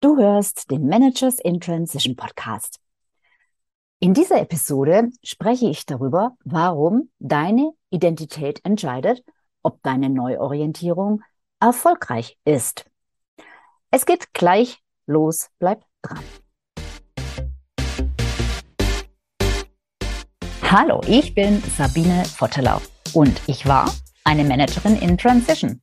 Du hörst den Managers in Transition Podcast. In dieser Episode spreche ich darüber, warum deine Identität entscheidet, ob deine Neuorientierung erfolgreich ist. Es geht gleich los, bleib dran. Hallo, ich bin Sabine Vottelau und ich war eine Managerin in Transition.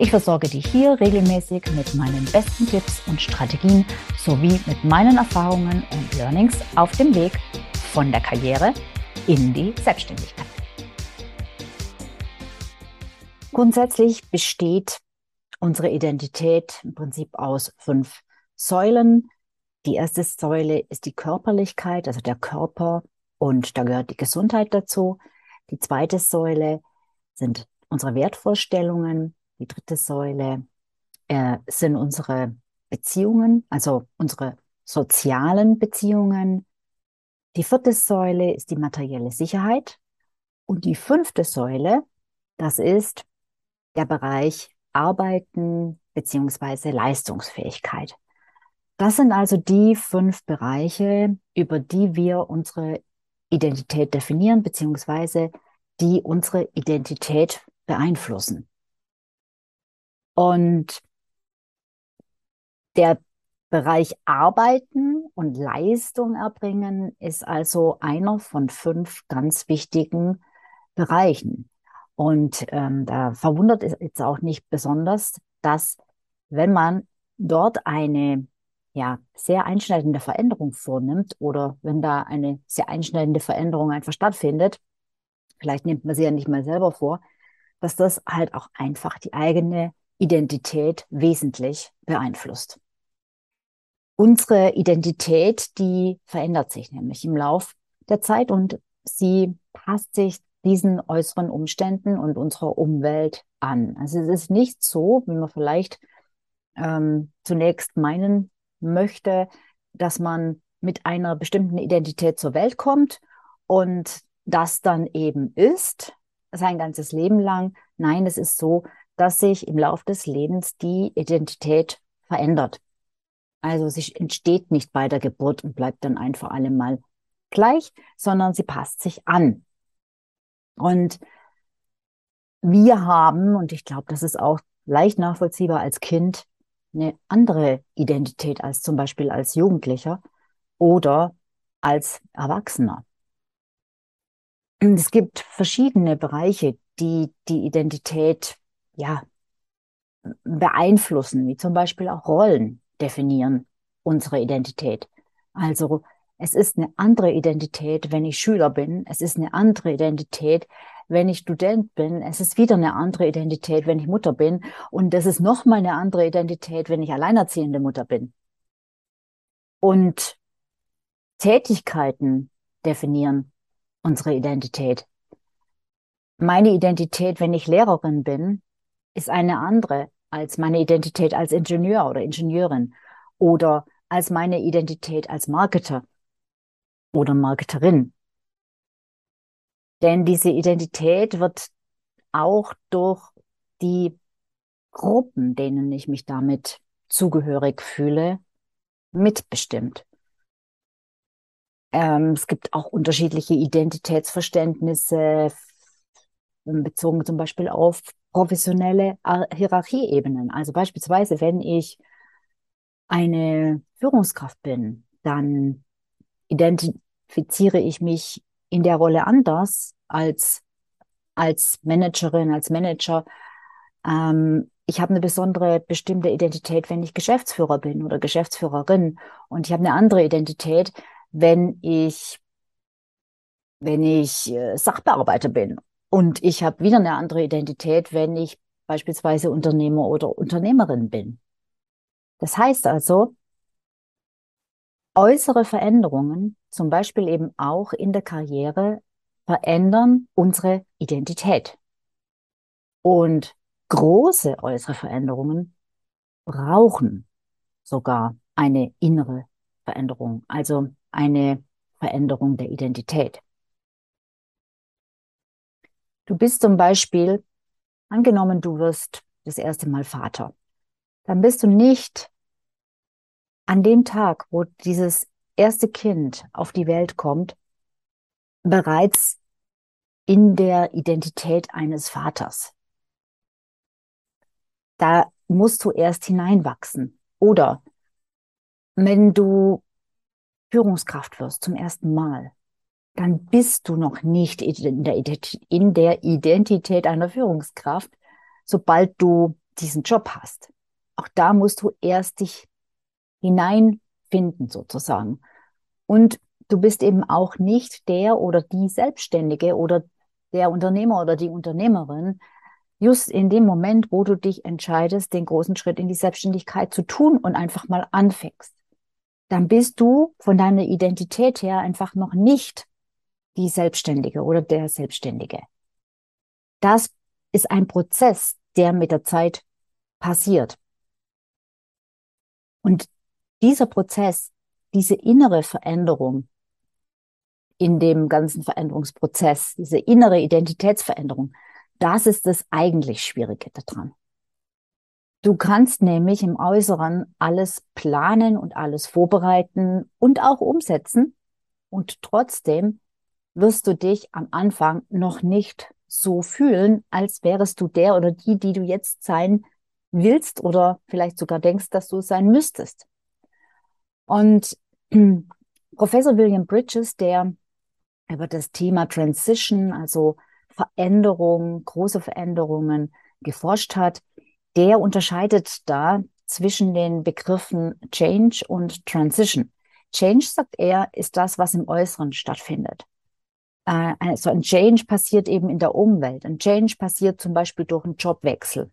Ich versorge dich hier regelmäßig mit meinen besten Tipps und Strategien sowie mit meinen Erfahrungen und Learnings auf dem Weg von der Karriere in die Selbstständigkeit. Grundsätzlich besteht unsere Identität im Prinzip aus fünf Säulen. Die erste Säule ist die Körperlichkeit, also der Körper und da gehört die Gesundheit dazu. Die zweite Säule sind unsere Wertvorstellungen, die dritte Säule äh, sind unsere Beziehungen, also unsere sozialen Beziehungen. Die vierte Säule ist die materielle Sicherheit. Und die fünfte Säule, das ist der Bereich Arbeiten beziehungsweise Leistungsfähigkeit. Das sind also die fünf Bereiche, über die wir unsere Identität definieren, beziehungsweise die unsere Identität beeinflussen. Und der Bereich Arbeiten und Leistung erbringen ist also einer von fünf ganz wichtigen Bereichen. Und ähm, da verwundert es jetzt auch nicht besonders, dass wenn man dort eine ja, sehr einschneidende Veränderung vornimmt oder wenn da eine sehr einschneidende Veränderung einfach stattfindet, vielleicht nimmt man sie ja nicht mal selber vor, dass das halt auch einfach die eigene Identität wesentlich beeinflusst. Unsere Identität, die verändert sich nämlich im Lauf der Zeit und sie passt sich diesen äußeren Umständen und unserer Umwelt an. Also es ist nicht so, wie man vielleicht ähm, zunächst meinen möchte, dass man mit einer bestimmten Identität zur Welt kommt und das dann eben ist, sein ganzes Leben lang. Nein, es ist so, dass sich im Laufe des Lebens die Identität verändert. Also sie entsteht nicht bei der Geburt und bleibt dann ein für alle Mal gleich, sondern sie passt sich an. Und wir haben, und ich glaube, das ist auch leicht nachvollziehbar als Kind, eine andere Identität als zum Beispiel als Jugendlicher oder als Erwachsener. Und es gibt verschiedene Bereiche, die die Identität ja, beeinflussen, wie zum Beispiel auch Rollen definieren unsere Identität. Also es ist eine andere Identität, wenn ich Schüler bin. Es ist eine andere Identität, wenn ich Student bin. Es ist wieder eine andere Identität, wenn ich Mutter bin. Und es ist nochmal eine andere Identität, wenn ich alleinerziehende Mutter bin. Und Tätigkeiten definieren unsere Identität. Meine Identität, wenn ich Lehrerin bin, ist eine andere als meine Identität als Ingenieur oder Ingenieurin oder als meine Identität als Marketer oder Marketerin. Denn diese Identität wird auch durch die Gruppen, denen ich mich damit zugehörig fühle, mitbestimmt. Ähm, es gibt auch unterschiedliche Identitätsverständnisse bezogen zum Beispiel auf professionelle Hierarchieebenen. Also beispielsweise, wenn ich eine Führungskraft bin, dann identifiziere ich mich in der Rolle anders als, als Managerin, als Manager. Ähm, ich habe eine besondere bestimmte Identität, wenn ich Geschäftsführer bin oder Geschäftsführerin. Und ich habe eine andere Identität, wenn ich, wenn ich äh, Sachbearbeiter bin und ich habe wieder eine andere Identität, wenn ich beispielsweise Unternehmer oder Unternehmerin bin. Das heißt also, Äußere Veränderungen, zum Beispiel eben auch in der Karriere, verändern unsere Identität. Und große äußere Veränderungen brauchen sogar eine innere Veränderung, also eine Veränderung der Identität. Du bist zum Beispiel, angenommen, du wirst das erste Mal Vater, dann bist du nicht an dem Tag, wo dieses erste Kind auf die Welt kommt, bereits in der Identität eines Vaters. Da musst du erst hineinwachsen. Oder wenn du Führungskraft wirst zum ersten Mal, dann bist du noch nicht in der, Identität einer Führungskraft, sobald du diesen Job hast. Auch da musst du erst dich hineinfinden sozusagen. Und du bist eben auch nicht der oder die Selbstständige oder der Unternehmer oder die Unternehmerin, just in dem Moment, wo du dich entscheidest, den großen Schritt in die Selbstständigkeit zu tun und einfach mal anfängst, dann bist du von deiner Identität her einfach noch nicht die Selbstständige oder der Selbstständige. Das ist ein Prozess, der mit der Zeit passiert. Und dieser Prozess, diese innere Veränderung in dem ganzen Veränderungsprozess, diese innere Identitätsveränderung, das ist das eigentlich Schwierige daran. Du kannst nämlich im Äußeren alles planen und alles vorbereiten und auch umsetzen und trotzdem wirst du dich am Anfang noch nicht so fühlen, als wärest du der oder die, die du jetzt sein willst oder vielleicht sogar denkst, dass du es sein müsstest. Und Professor William Bridges, der über das Thema Transition, also Veränderungen, große Veränderungen geforscht hat, der unterscheidet da zwischen den Begriffen Change und Transition. Change, sagt er, ist das, was im Äußeren stattfindet. Äh, also ein Change passiert eben in der Umwelt. Ein Change passiert zum Beispiel durch einen Jobwechsel.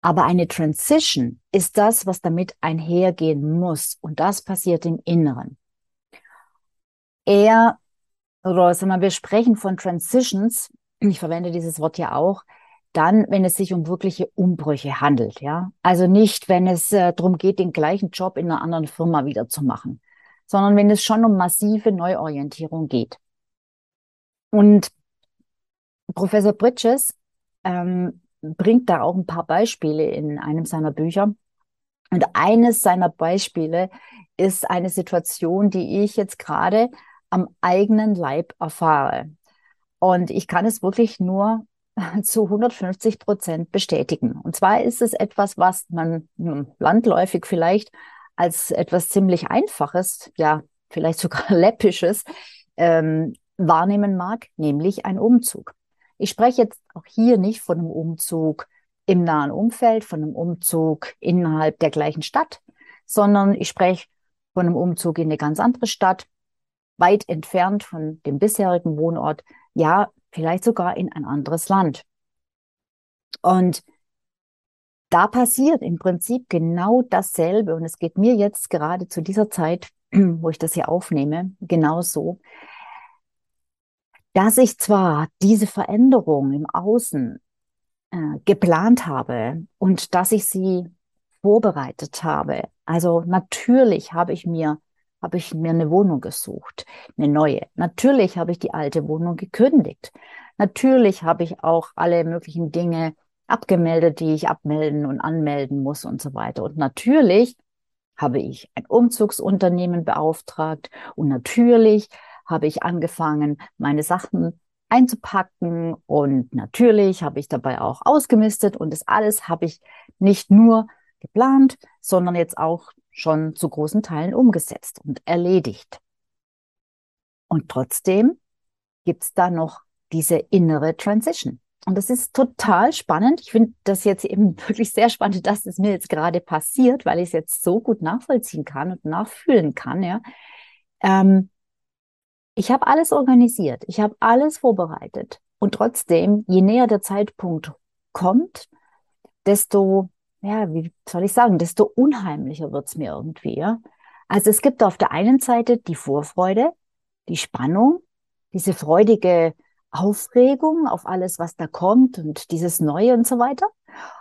Aber eine Transition ist das, was damit einhergehen muss. Und das passiert im Inneren. Er oder sagen wir, wir sprechen von Transitions, ich verwende dieses Wort ja auch, dann, wenn es sich um wirkliche Umbrüche handelt, ja. Also nicht, wenn es äh, darum geht, den gleichen Job in einer anderen Firma wieder zu machen, sondern wenn es schon um massive Neuorientierung geht. Und Professor Bridges ähm, bringt da auch ein paar Beispiele in einem seiner Bücher. Und eines seiner Beispiele ist eine Situation, die ich jetzt gerade am eigenen Leib erfahre. Und ich kann es wirklich nur zu 150 Prozent bestätigen. Und zwar ist es etwas, was man hm, landläufig vielleicht als etwas ziemlich Einfaches, ja, vielleicht sogar Läppisches ähm, wahrnehmen mag, nämlich ein Umzug. Ich spreche jetzt auch hier nicht von einem Umzug im nahen Umfeld, von einem Umzug innerhalb der gleichen Stadt, sondern ich spreche von einem Umzug in eine ganz andere Stadt, weit entfernt von dem bisherigen Wohnort, ja, vielleicht sogar in ein anderes Land. Und da passiert im Prinzip genau dasselbe. Und es geht mir jetzt gerade zu dieser Zeit, wo ich das hier aufnehme, genauso, dass ich zwar diese Veränderung im Außen äh, geplant habe und dass ich sie vorbereitet habe. Also natürlich habe ich mir habe ich mir eine Wohnung gesucht, eine neue. Natürlich habe ich die alte Wohnung gekündigt. Natürlich habe ich auch alle möglichen Dinge abgemeldet, die ich abmelden und anmelden muss und so weiter. Und natürlich habe ich ein Umzugsunternehmen beauftragt und natürlich habe ich angefangen, meine Sachen einzupacken und natürlich habe ich dabei auch ausgemistet und das alles habe ich nicht nur geplant, sondern jetzt auch schon zu großen Teilen umgesetzt und erledigt. Und trotzdem gibt's da noch diese innere Transition. Und das ist total spannend. Ich finde das jetzt eben wirklich sehr spannend, dass es mir jetzt gerade passiert, weil ich es jetzt so gut nachvollziehen kann und nachfühlen kann. Ja. Ähm, ich habe alles organisiert, ich habe alles vorbereitet. Und trotzdem, je näher der Zeitpunkt kommt, desto ja, wie soll ich sagen, desto unheimlicher wird's mir irgendwie, ja. Also es gibt auf der einen Seite die Vorfreude, die Spannung, diese freudige Aufregung auf alles, was da kommt und dieses Neue und so weiter.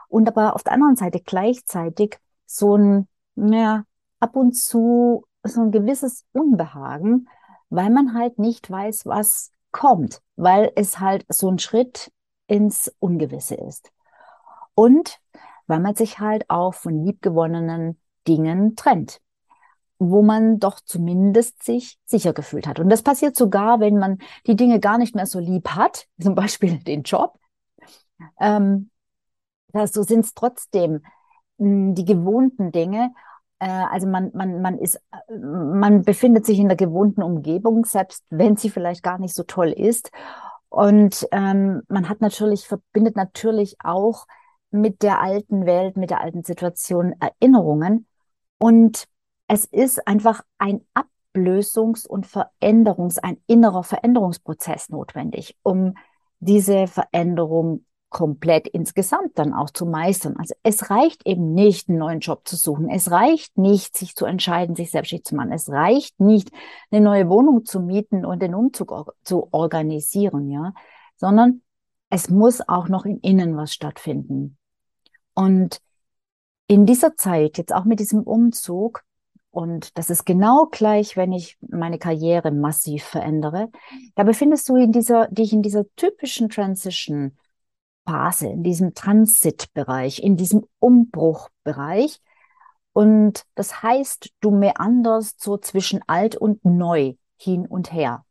Und aber auf der anderen Seite gleichzeitig so ein, ja, ab und zu so ein gewisses Unbehagen, weil man halt nicht weiß, was kommt, weil es halt so ein Schritt ins Ungewisse ist. Und weil man sich halt auch von liebgewonnenen Dingen trennt, wo man doch zumindest sich sicher gefühlt hat. Und das passiert sogar, wenn man die Dinge gar nicht mehr so lieb hat, zum Beispiel den Job. Ähm, so sind es trotzdem hm, die gewohnten Dinge. Äh, also man, man, man ist, man befindet sich in der gewohnten Umgebung, selbst wenn sie vielleicht gar nicht so toll ist. Und ähm, man hat natürlich, verbindet natürlich auch mit der alten Welt, mit der alten Situation Erinnerungen. Und es ist einfach ein Ablösungs- und Veränderungs-, ein innerer Veränderungsprozess notwendig, um diese Veränderung komplett insgesamt dann auch zu meistern. Also es reicht eben nicht, einen neuen Job zu suchen. Es reicht nicht, sich zu entscheiden, sich selbstständig zu machen. Es reicht nicht, eine neue Wohnung zu mieten und den Umzug zu organisieren, ja, sondern es muss auch noch im Innen was stattfinden. Und in dieser Zeit, jetzt auch mit diesem Umzug, und das ist genau gleich, wenn ich meine Karriere massiv verändere, da befindest du in dieser, dich in dieser typischen Transition Phase, in diesem Transitbereich, in diesem Umbruchbereich. Und das heißt, du meanderst so zwischen alt und neu hin und her.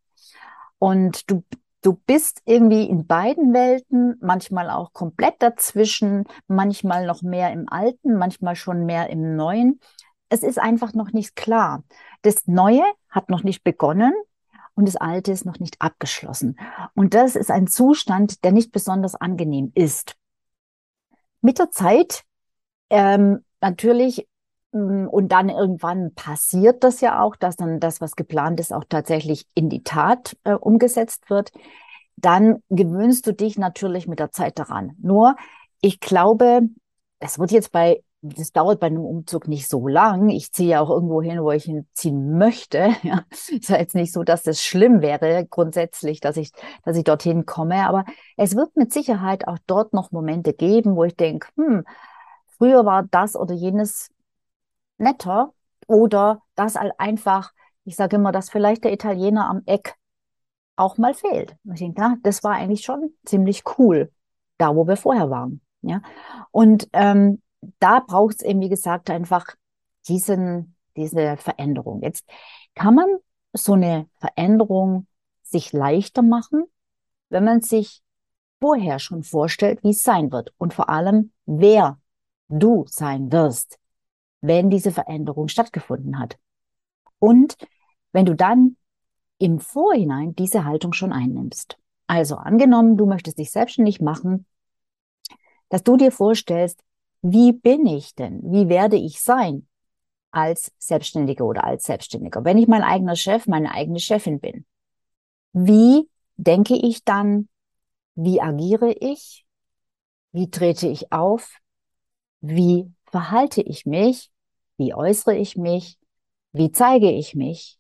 Und du, du bist irgendwie in beiden Welten, manchmal auch komplett dazwischen, manchmal noch mehr im Alten, manchmal schon mehr im Neuen. Es ist einfach noch nicht klar. Das Neue hat noch nicht begonnen und das Alte ist noch nicht abgeschlossen. Und das ist ein Zustand, der nicht besonders angenehm ist. Mit der Zeit ähm, natürlich mm, und dann irgendwann passiert das ja auch, dass dann das, was geplant ist, auch tatsächlich in die Tat äh, umgesetzt wird. Dann gewöhnst du dich natürlich mit der Zeit daran. Nur, ich glaube, es wird jetzt bei das dauert bei einem Umzug nicht so lang. Ich ziehe ja auch irgendwo hin, wo ich hinziehen möchte. Ja, ist ja jetzt nicht so, dass das schlimm wäre grundsätzlich, dass ich, dass ich dorthin komme. Aber es wird mit Sicherheit auch dort noch Momente geben, wo ich denke, hm, früher war das oder jenes netter oder das halt einfach, ich sage immer, dass vielleicht der Italiener am Eck auch mal fehlt. Ich denke, na, das war eigentlich schon ziemlich cool, da wo wir vorher waren. Ja, und ähm, da braucht es eben, wie gesagt, einfach diesen, diese Veränderung. Jetzt kann man so eine Veränderung sich leichter machen, wenn man sich vorher schon vorstellt, wie es sein wird und vor allem, wer du sein wirst, wenn diese Veränderung stattgefunden hat. Und wenn du dann im Vorhinein diese Haltung schon einnimmst. Also angenommen, du möchtest dich selbstständig machen, dass du dir vorstellst, wie bin ich denn? Wie werde ich sein als Selbstständige oder als Selbstständiger? Wenn ich mein eigener Chef, meine eigene Chefin bin, wie denke ich dann? Wie agiere ich? Wie trete ich auf? Wie verhalte ich mich? Wie äußere ich mich? Wie zeige ich mich?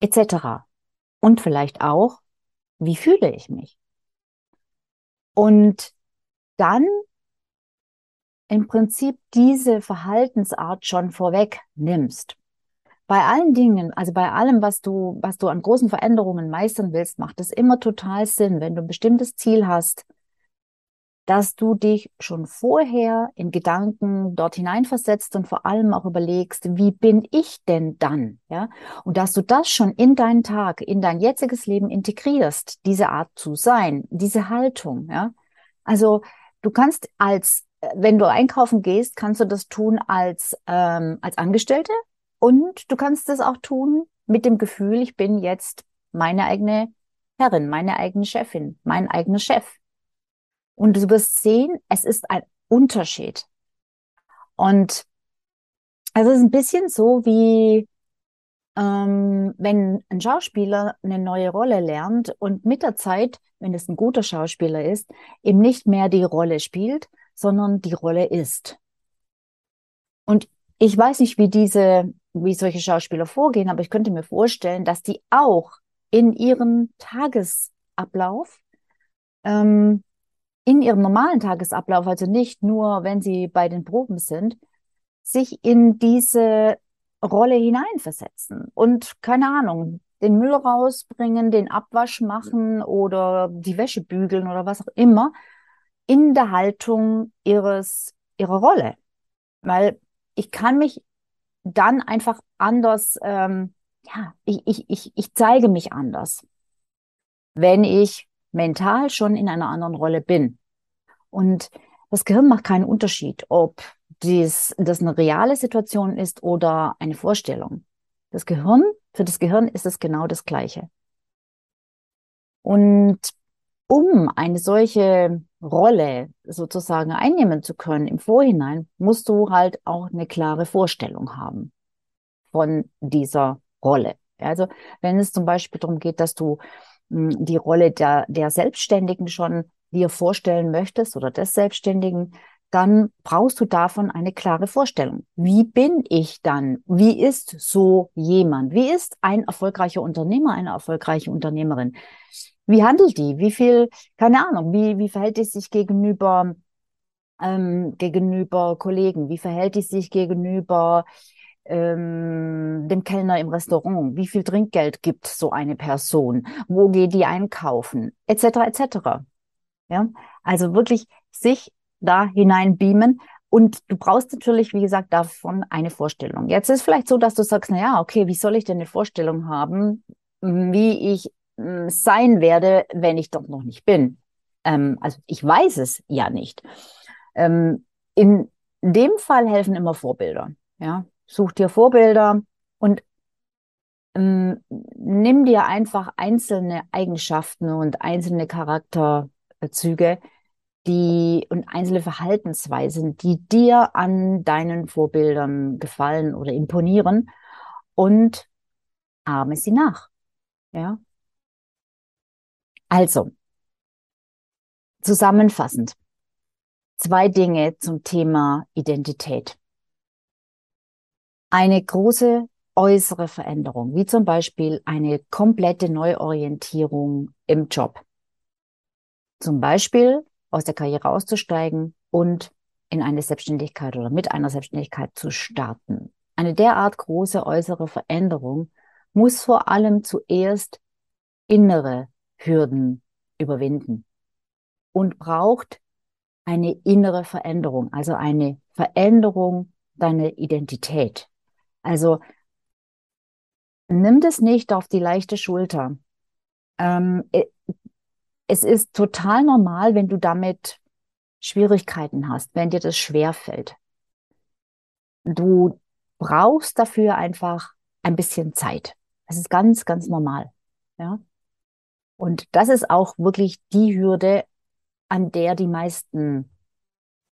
Etc. Und vielleicht auch, wie fühle ich mich? Und dann im Prinzip diese Verhaltensart schon vorweg nimmst. Bei allen Dingen, also bei allem, was du, was du an großen Veränderungen meistern willst, macht es immer total Sinn, wenn du ein bestimmtes Ziel hast, dass du dich schon vorher in Gedanken dort hineinversetzt und vor allem auch überlegst, wie bin ich denn dann? Ja, und dass du das schon in deinen Tag, in dein jetziges Leben integrierst, diese Art zu sein, diese Haltung. Ja, also du kannst als wenn du einkaufen gehst, kannst du das tun als, ähm, als Angestellte und du kannst das auch tun mit dem Gefühl, ich bin jetzt meine eigene Herrin, meine eigene Chefin, mein eigener Chef. Und du wirst sehen, es ist ein Unterschied. Und es ist ein bisschen so wie, ähm, wenn ein Schauspieler eine neue Rolle lernt und mit der Zeit, wenn es ein guter Schauspieler ist, eben nicht mehr die Rolle spielt, sondern die Rolle ist. Und ich weiß nicht, wie diese wie solche Schauspieler vorgehen, aber ich könnte mir vorstellen, dass die auch in ihrem Tagesablauf, ähm, in ihrem normalen Tagesablauf, also nicht nur, wenn sie bei den Proben sind, sich in diese Rolle hineinversetzen und keine Ahnung, den Müll rausbringen, den Abwasch machen oder die Wäsche bügeln oder was auch immer in der Haltung ihres, ihrer Rolle. Weil ich kann mich dann einfach anders, ähm, ja, ich, ich, ich, ich zeige mich anders, wenn ich mental schon in einer anderen Rolle bin. Und das Gehirn macht keinen Unterschied, ob dies, das eine reale Situation ist oder eine Vorstellung. Das Gehirn, für das Gehirn ist es genau das Gleiche. Und um eine solche Rolle sozusagen einnehmen zu können im Vorhinein, musst du halt auch eine klare Vorstellung haben von dieser Rolle. Also wenn es zum Beispiel darum geht, dass du hm, die Rolle der, der Selbstständigen schon dir vorstellen möchtest oder des Selbstständigen, dann brauchst du davon eine klare Vorstellung. Wie bin ich dann? Wie ist so jemand? Wie ist ein erfolgreicher Unternehmer, eine erfolgreiche Unternehmerin? Wie handelt die? Wie viel, keine Ahnung, wie, wie verhält die sich gegenüber, ähm, gegenüber Kollegen? Wie verhält die sich gegenüber ähm, dem Kellner im Restaurant? Wie viel Trinkgeld gibt so eine Person? Wo geht die einkaufen? Etc. etc. Ja, also wirklich sich da hinein beamen. Und du brauchst natürlich, wie gesagt, davon eine Vorstellung. Jetzt ist vielleicht so, dass du sagst, na ja, okay, wie soll ich denn eine Vorstellung haben, wie ich sein werde, wenn ich dort noch nicht bin? Ähm, also ich weiß es ja nicht. Ähm, in dem Fall helfen immer Vorbilder. Ja, such dir Vorbilder und ähm, nimm dir einfach einzelne Eigenschaften und einzelne Charakterzüge, die und einzelne Verhaltensweisen, die dir an deinen Vorbildern gefallen oder imponieren und ahme sie nach. Ja. Also, zusammenfassend. Zwei Dinge zum Thema Identität. Eine große äußere Veränderung, wie zum Beispiel eine komplette Neuorientierung im Job. Zum Beispiel aus der Karriere auszusteigen und in eine Selbstständigkeit oder mit einer Selbstständigkeit zu starten. Eine derart große äußere Veränderung muss vor allem zuerst innere Hürden überwinden und braucht eine innere Veränderung, also eine Veränderung deiner Identität. Also nimm das nicht auf die leichte Schulter. Ähm, es ist total normal, wenn du damit Schwierigkeiten hast, wenn dir das schwer fällt. Du brauchst dafür einfach ein bisschen Zeit. Das ist ganz, ganz normal. Ja. Und das ist auch wirklich die Hürde, an der die meisten,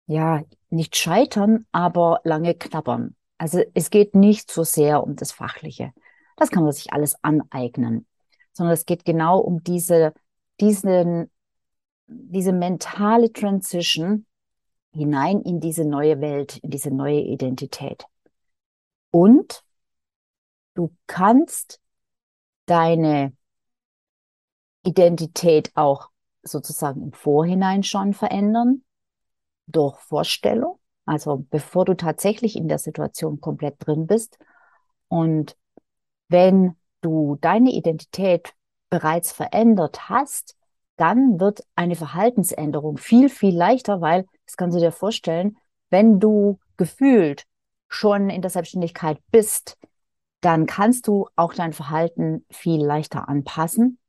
ja, nicht scheitern, aber lange knabbern. Also es geht nicht so sehr um das Fachliche. Das kann man sich alles aneignen, sondern es geht genau um diese diesen, diese mentale Transition hinein in diese neue Welt, in diese neue Identität. Und du kannst deine Identität auch sozusagen im Vorhinein schon verändern durch Vorstellung, also bevor du tatsächlich in der Situation komplett drin bist. Und wenn du deine Identität bereits verändert hast, dann wird eine Verhaltensänderung viel, viel leichter, weil, das kannst du dir vorstellen, wenn du gefühlt schon in der Selbstständigkeit bist, dann kannst du auch dein Verhalten viel leichter anpassen,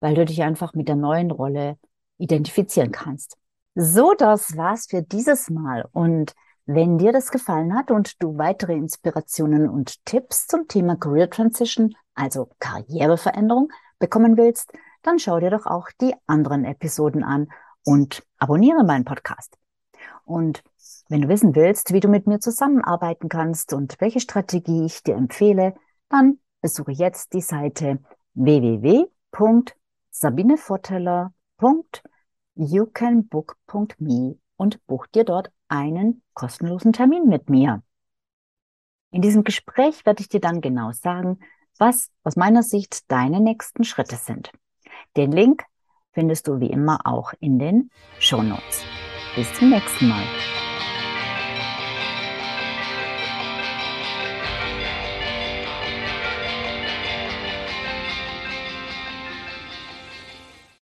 weil du dich einfach mit der neuen Rolle identifizieren kannst. So, das war's für dieses Mal. Und wenn dir das gefallen hat und du weitere Inspirationen und Tipps zum Thema Career Transition, also Karriereveränderung, bekommen willst, dann schau dir doch auch die anderen Episoden an und abonniere meinen Podcast. Und wenn du wissen willst, wie du mit mir zusammenarbeiten kannst und welche Strategie ich dir empfehle, dann besuche jetzt die Seite www.sabinevorteller.youcanbook.me und buch dir dort einen kostenlosen Termin mit mir. In diesem Gespräch werde ich dir dann genau sagen, was aus meiner Sicht deine nächsten Schritte sind. Den Link findest du wie immer auch in den Show Notes. Bis zum nächsten Mal.